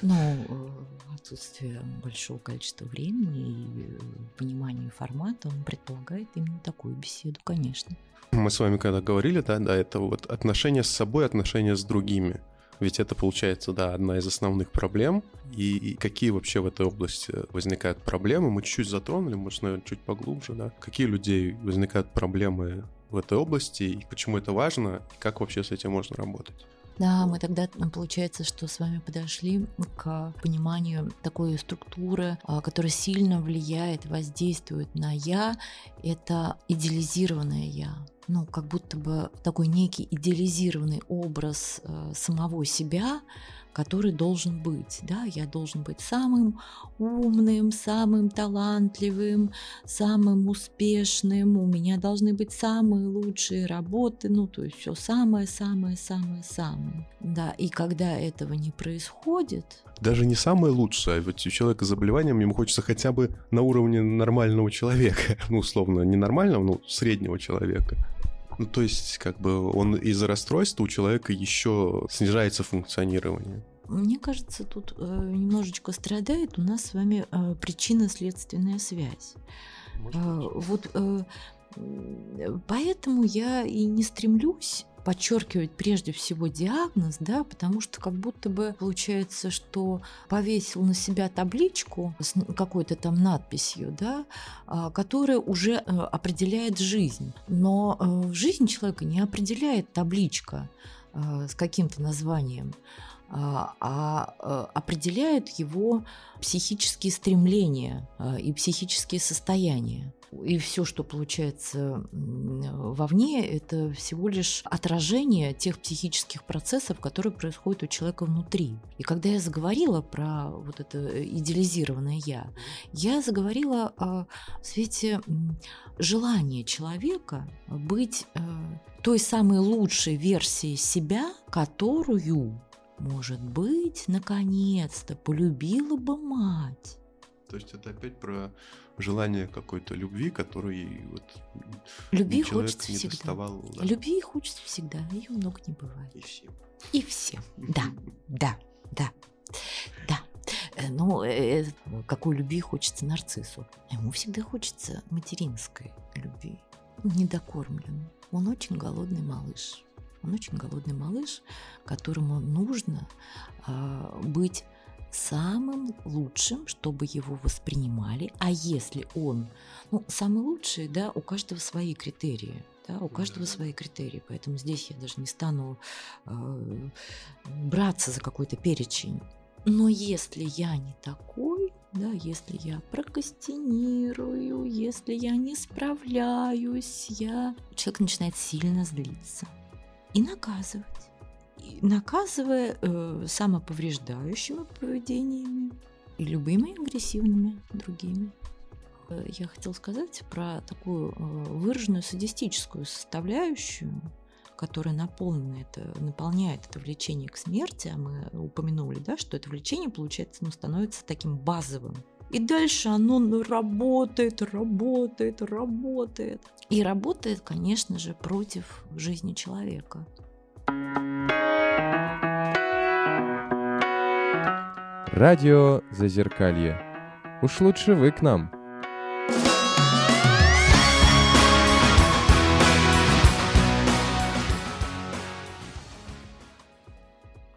Ну, отсутствие большого количества времени и э, понимания формата, он предполагает именно такую беседу, конечно. Мы с вами когда говорили, да, да, это вот отношения с собой, отношения с другими. Ведь это получается, да, одна из основных проблем. И, и какие вообще в этой области возникают проблемы? Мы чуть-чуть затронули, может, наверное, чуть поглубже, да. Какие людей возникают проблемы в этой области, и почему это важно, и как вообще с этим можно работать? Да, мы тогда, получается, что с вами подошли к пониманию такой структуры, а, которая сильно влияет, воздействует на «я». Это идеализированное «я». Ну, как будто бы такой некий идеализированный образ э, самого себя, который должен быть. Да? Я должен быть самым умным, самым талантливым, самым успешным. У меня должны быть самые лучшие работы, ну то есть все самое-самое-самое-самое. Да, и когда этого не происходит, даже не самое лучшее, а вот у человека с заболеванием ему хочется хотя бы на уровне нормального человека, ну, условно, не нормального, но среднего человека. Ну, то есть, как бы он из-за расстройства у человека еще снижается функционирование. Мне кажется, тут э, немножечко страдает у нас с вами э, причинно-следственная связь. Э, вот э, поэтому я и не стремлюсь подчеркивать прежде всего диагноз, да, потому что как будто бы получается, что повесил на себя табличку с какой-то там надписью, да, а, которая уже э, определяет жизнь. Но э, жизнь человека не определяет табличка э, с каким-то названием. а, а, определяют его психические стремления и психические состояния. И все, что получается вовне, это всего лишь отражение тех психических процессов, которые происходят у человека внутри. И когда я заговорила про вот это идеализированное я, я заговорила о свете желания человека быть э, той самой лучшей версией себя, которую, может быть, наконец-то полюбила бы мать. То есть это опять про желание какой-то любви, которой вот любви хочется не всегда. Доставал, да. Любви хочется всегда, ее много не бывает. И всем. И всем. Да, да, да, да. Э, ну, э, какой любви хочется нарциссу? Ему всегда хочется материнской любви, недокормленной. Он очень голодный малыш. Он очень голодный малыш, которому нужно э, быть самым лучшим, чтобы его воспринимали. А если он, ну, самый лучший, да, у каждого свои критерии. Да, у каждого да. свои критерии, поэтому здесь я даже не стану э, браться за какой-то перечень. Но если я не такой, да, если я прокастинирую, если я не справляюсь, я... человек начинает сильно злиться и наказывать наказывая э, самоповреждающими поведениями и любыми агрессивными другими. Э, я хотела сказать про такую э, выраженную садистическую составляющую, которая наполнена это, наполняет это влечение к смерти, а мы упомянули, да, что это влечение, получается, ну, становится таким базовым. И дальше оно работает, работает, работает. И работает, конечно же, против жизни человека. Радио Зазеркалье. Уж лучше вы к нам.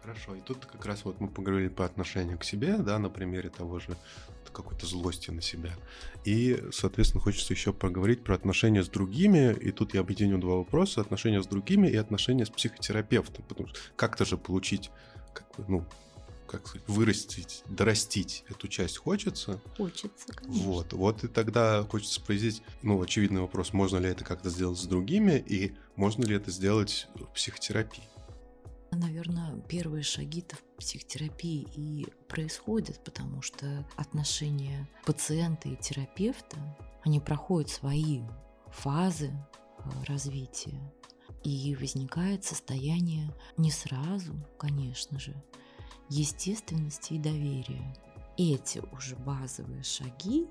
Хорошо, и тут как раз вот мы поговорили по отношению к себе, да, на примере того же какой-то злости на себя. И, соответственно, хочется еще поговорить про отношения с другими. И тут я объединю два вопроса. Отношения с другими и отношения с психотерапевтом. Потому что как-то же получить как бы, ну, как сказать, вырастить, дорастить эту часть хочется. Хочется, конечно. Вот, вот и тогда хочется спросить, ну, очевидный вопрос, можно ли это как-то сделать с другими, и можно ли это сделать в психотерапии? Наверное, первые шаги-то в психотерапии и происходят, потому что отношения пациента и терапевта, они проходят свои фазы э, развития. И возникает состояние не сразу, конечно же, естественности и доверия. Эти уже базовые шаги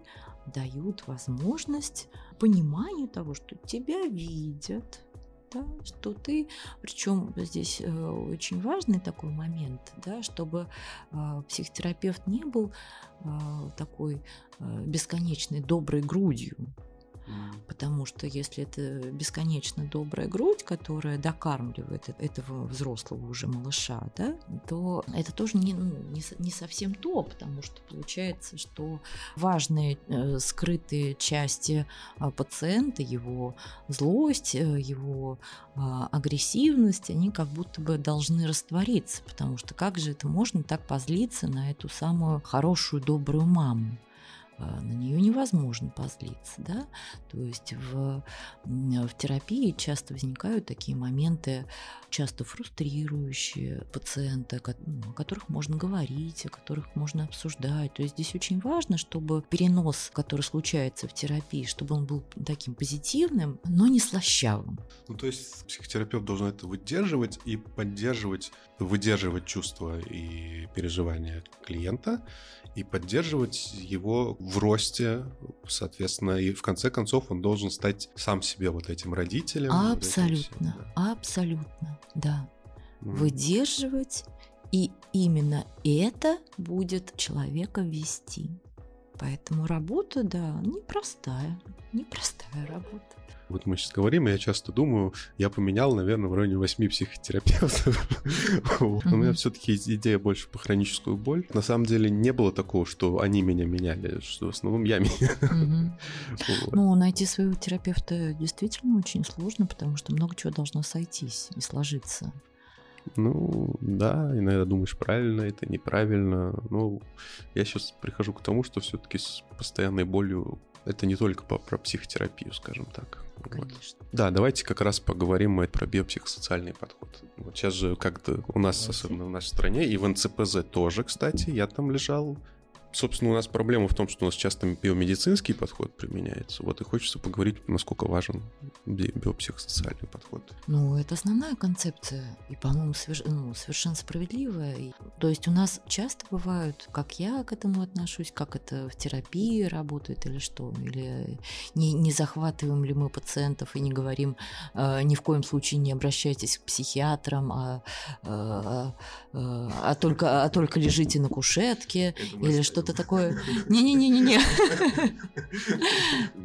дают возможность понимания того, что тебя видят, да, что ты, причем здесь э, очень важный такой момент, да, чтобы э, психотерапевт не был э, такой бесконечной доброй грудью, Потому что если это бесконечно добрая грудь, которая докармливает этого взрослого уже малыша, да, то это тоже не, ну, не, не совсем то, потому что получается, что важные э, скрытые части э, пациента, его злость, э, его э, агрессивность, они как будто бы должны раствориться, потому что как же это можно так позлиться на эту самую хорошую, добрую маму? А, на нее невозможно позлиться, да, то есть в, в терапии часто возникают такие моменты, часто фрустрирующие пациента, ну, о которых можно говорить, о которых можно обсуждать, то есть здесь очень важно, чтобы перенос, который случается в терапии, чтобы он был таким позитивным, но не слащавым. Ну, то есть психотерапевт должен это выдерживать и поддерживать, выдерживать чувства и переживания клиента, и поддерживать его в росте, соответственно, и в конце концов он должен стать сам себе вот этим родителем. Абсолютно, этим, да. абсолютно, да. Mm. Выдерживать, и именно это будет человека вести. Поэтому работа, да, непростая, непростая работа. Вот мы сейчас говорим, и я часто думаю, я поменял, наверное, в районе восьми психотерапевтов. У меня все-таки идея больше по хроническую боль. На самом деле не было такого, что они меня меняли, что в основном я меня. Ну, найти своего терапевта действительно очень сложно, потому что много чего должно сойтись и сложиться. Ну, да, иногда думаешь, правильно это, неправильно. Ну, я сейчас прихожу к тому, что все-таки с постоянной болью это не только по, про психотерапию, скажем так. Вот. Да, давайте как раз поговорим мы про биопсихосоциальный подход. Вот сейчас же как-то у нас, давайте. особенно в нашей стране, и в НЦПЗ тоже, кстати, я там лежал собственно, у нас проблема в том, что у нас часто биомедицинский подход применяется. Вот и хочется поговорить, насколько важен би- биопсихосоциальный подход. Ну, это основная концепция, и, по-моему, соверш... ну, совершенно справедливая. И... То есть у нас часто бывают, как я к этому отношусь, как это в терапии работает или что, или не, не захватываем ли мы пациентов и не говорим э, ни в коем случае не обращайтесь к психиатрам, а, э, а, а, только, а только лежите на кушетке или что что-то такое. Не-не-не-не-не.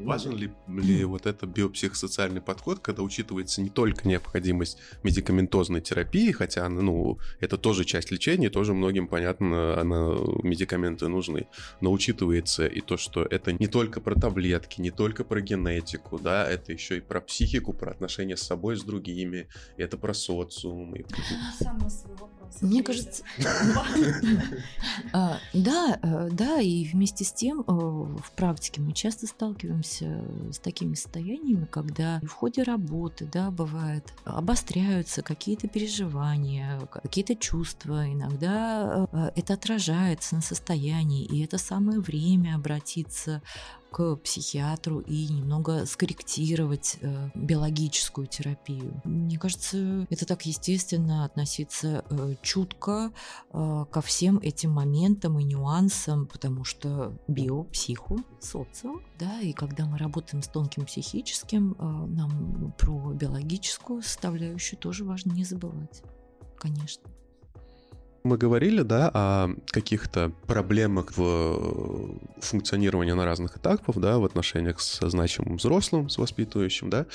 Важен ли, ли вот это биопсихосоциальный подход, когда учитывается не только необходимость медикаментозной терапии, хотя ну, это тоже часть лечения, тоже многим понятно, она, медикаменты нужны, но учитывается и то, что это не только про таблетки, не только про генетику, да, это еще и про психику, про отношения с собой, с другими, это про социум. И... Свой вопрос. Мне кажется... А, да, э, да, и вместе с тем э, в практике мы часто сталкиваемся с такими состояниями, когда в ходе работы, да, бывает, обостряются какие-то переживания, какие-то чувства. Иногда э, это отражается на состоянии, и это самое время обратиться к психиатру и немного скорректировать э, биологическую терапию. Мне кажется, это так естественно относиться э, чутко э, ко всем этим моментам и нюансам, потому что био, психо, социо, да, и когда мы работаем с тонким психическим, э, нам про биологическую составляющую тоже важно не забывать, конечно. Мы говорили, да, о каких-то проблемах в функционировании на разных этапах, да, в отношениях с значимым взрослым, с воспитывающим, да.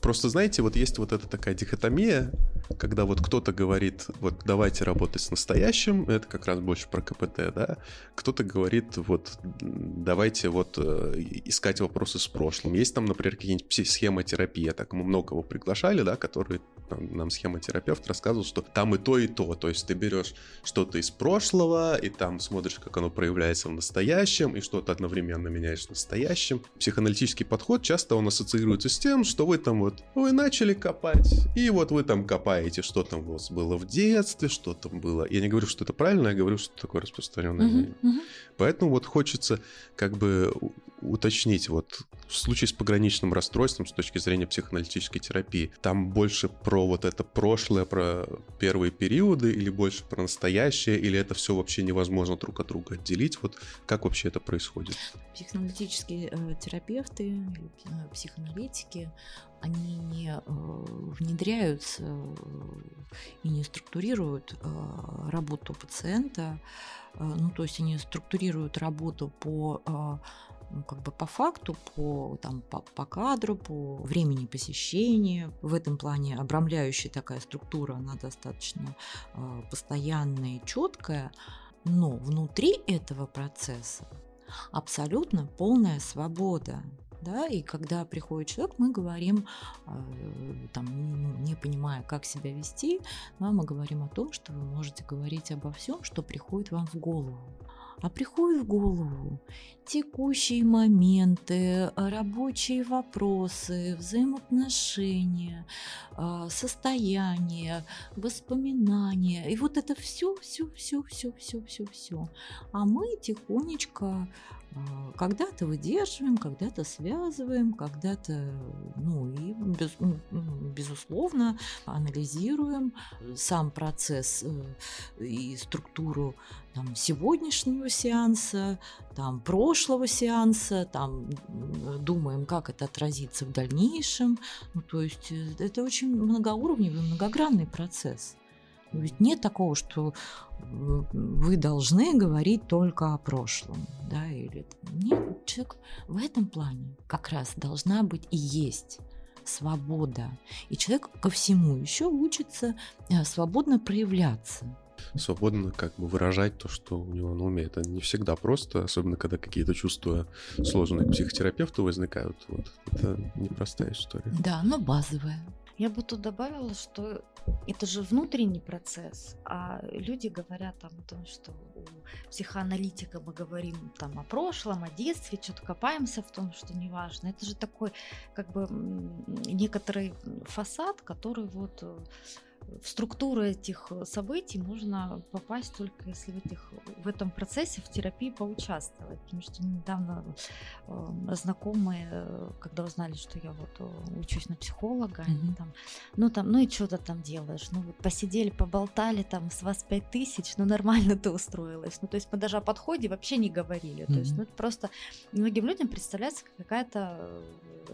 Просто, знаете, вот есть вот эта такая дихотомия, когда вот кто-то говорит, вот давайте работать с настоящим, это как раз больше про КПТ, да, кто-то говорит, вот давайте вот э, искать вопросы с прошлым. Есть там, например, какие-нибудь схемотерапии, так мы много кого приглашали, да, которые там, нам схемотерапевт рассказывал, что там и то, и то, то есть ты берешь что-то из прошлого, и там смотришь, как оно проявляется в настоящем, и что-то одновременно меняешь в настоящем. Психоаналитический подход часто он ассоциируется с тем, что вы там вот, вы начали копать, и вот вы там копаете, что там у вас было в детстве, что там было. Я не говорю, что это правильно, я говорю, что такое распространенное мнение. Uh-huh, uh-huh. Поэтому вот хочется как бы уточнить, вот в случае с пограничным расстройством с точки зрения психоаналитической терапии, там больше про вот это прошлое, про первые периоды, или больше про настоящее, или это все вообще невозможно друг от друга отделить? Вот как вообще это происходит? Психоаналитические э, терапевты или э, психоаналитики, они не э, внедряются э, и не структурируют э, работу пациента, э, ну то есть они структурируют работу по э, ну, как бы по факту, по, там, по, по кадру, по времени посещения. В этом плане обрамляющая такая структура, она достаточно э, постоянная и четкая, но внутри этого процесса абсолютно полная свобода. Да, и когда приходит человек, мы говорим, э, там, ну, не понимая, как себя вести, да, мы говорим о том, что вы можете говорить обо всем, что приходит вам в голову а приходит в голову текущие моменты, рабочие вопросы, взаимоотношения, а, состояние, воспоминания. И вот это все, все, все, все, все, все, все. А мы тихонечко а, когда-то выдерживаем, когда-то связываем, когда-то, ну и без, ну, безусловно, анализируем сам процесс э, и структуру там, сегодняшнего сеанса, там, прошлого сеанса, там, думаем, как это отразится в дальнейшем. Ну, то есть э, это очень многоуровневый, многогранный процесс. Ведь нет такого, что вы должны говорить только о прошлом, да, или нет, человек в этом плане как раз должна быть и есть свобода. И человек ко всему еще учится э, свободно проявляться свободно как бы выражать то, что у него на уме. Это не всегда просто, особенно когда какие-то чувства сложные к психотерапевту возникают. Вот. Это непростая история. Да, но базовая. Я бы тут добавила, что это же внутренний процесс, а люди говорят там о том, что у психоаналитика мы говорим там о прошлом, о детстве, что-то копаемся в том, что не важно. Это же такой как бы некоторый фасад, который вот э, в структуру этих э, событий можно попасть только если в, этих, в этом процессе в терапии поучаствовать. Потому что недавно э, знакомые, э, когда узнали, что я вот э, учусь на психолога, mm-hmm. они там, ну там, ну и что ты там делаешь? Ну вот посидели, поболтали, там с вас пять тысяч, ну нормально ты устроилась. Ну то есть мы даже о подходе вообще не говорили. Mm-hmm. То есть ну это просто многим людям представляется какая-то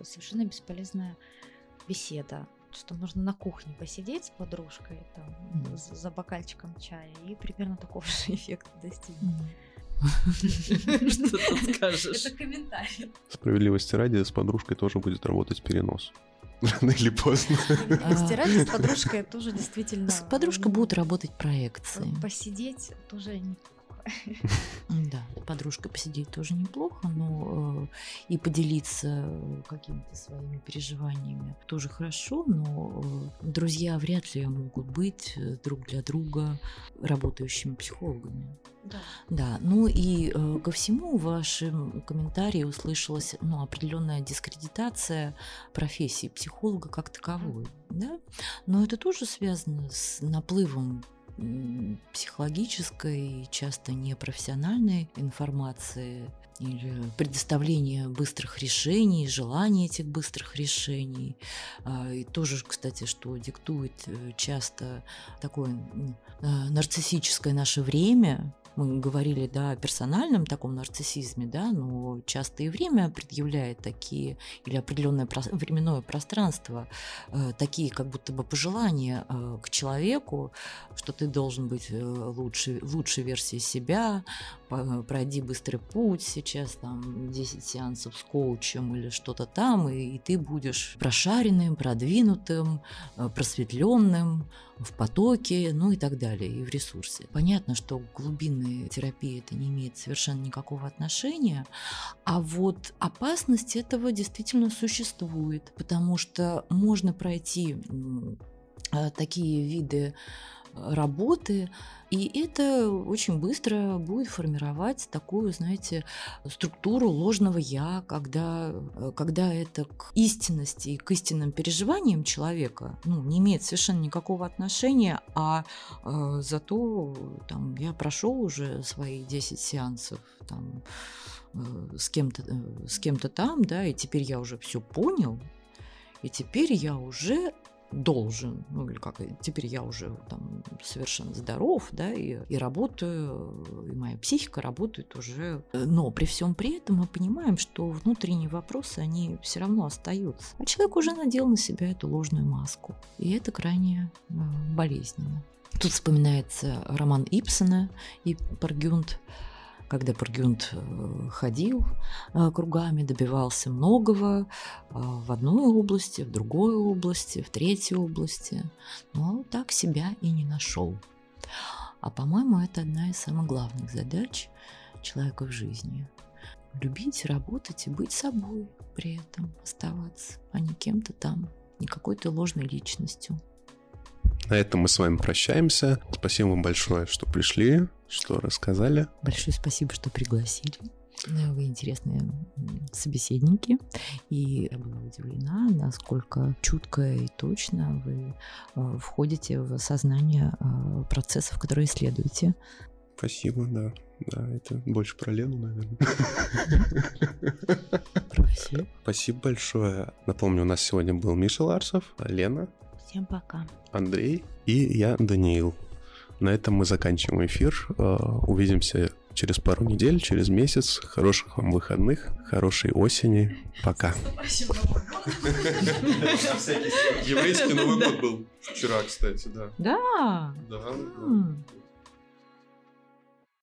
совершенно бесполезная беседа что можно на кухне посидеть с подружкой там, mm. за, за бокальчиком чая и примерно такого же эффекта достигнуть. Что ты скажешь? Это комментарий. Справедливости ради, с подружкой тоже будет работать перенос. Рано или поздно. Стирать с подружкой тоже действительно... С подружкой будут работать проекции. Посидеть тоже да, подружкой посидеть тоже неплохо, но э, и поделиться какими-то своими переживаниями тоже хорошо, но э, друзья вряд ли могут быть э, друг для друга работающими психологами. Да. да, ну и э, ко всему в вашем комментарии услышалась ну, определенная дискредитация профессии психолога как таковой, да, но это тоже связано с наплывом психологической, часто непрофессиональной информации или предоставление быстрых решений, желание этих быстрых решений. А, и тоже, кстати, что диктует э, часто такое а, нарциссическое наше время, мы говорили, да, о персональном таком нарциссизме, да, но часто и время предъявляет такие, или определенное временное пространство, э, такие как будто бы пожелания э, к человеку, что ты должен быть э, лучше, лучшей версией себя, пройди быстрый путь сейчас, там, 10 сеансов с коучем или что-то там, и, и ты будешь прошаренным, продвинутым, просветленным, в потоке, ну и так далее, и в ресурсе. Понятно, что глубинной терапии это не имеет совершенно никакого отношения, а вот опасность этого действительно существует, потому что можно пройти э, такие виды работы, и это очень быстро будет формировать такую, знаете, структуру ложного «я», когда, э, когда это к истинности и к истинным переживаниям человека ну, не имеет совершенно никакого отношения, а э, зато там, я прошел уже свои 10 сеансов там, э, с кем-то э, с кем-то там, да, и теперь я уже все понял, и теперь я уже должен, ну или как, теперь я уже там совершенно здоров, да, и, и работаю, и моя психика работает уже. Но при всем при этом мы понимаем, что внутренние вопросы, они все равно остаются. А человек уже надел на себя эту ложную маску. И это крайне э, болезненно. Тут вспоминается роман Ипсона и Паргюнд когда Бургюнд э, ходил э, кругами, добивался многого э, в одной области, в другой области, в третьей области, но так себя и не нашел. А по-моему, это одна из самых главных задач человека в жизни. Любить, работать и быть собой при этом оставаться, а не кем-то там, не какой-то ложной личностью. На этом мы с вами прощаемся. Спасибо вам большое, что пришли, что рассказали. Большое спасибо, что пригласили. Вы интересные собеседники, и я была удивлена, насколько чутко и точно вы э, входите в сознание э, процессов, которые исследуете. Спасибо, да. Да, это больше про Лену, наверное. Про всех. Спасибо большое. Напомню, у нас сегодня был Миша Ларсов, Лена. Всем пока. Андрей и я, Даниил. На этом мы заканчиваем эфир. Э, увидимся через пару недель, через месяц. Хороших вам выходных, хорошей осени. Пока. Еврейский Новый год был вчера, кстати, да. Да. Да.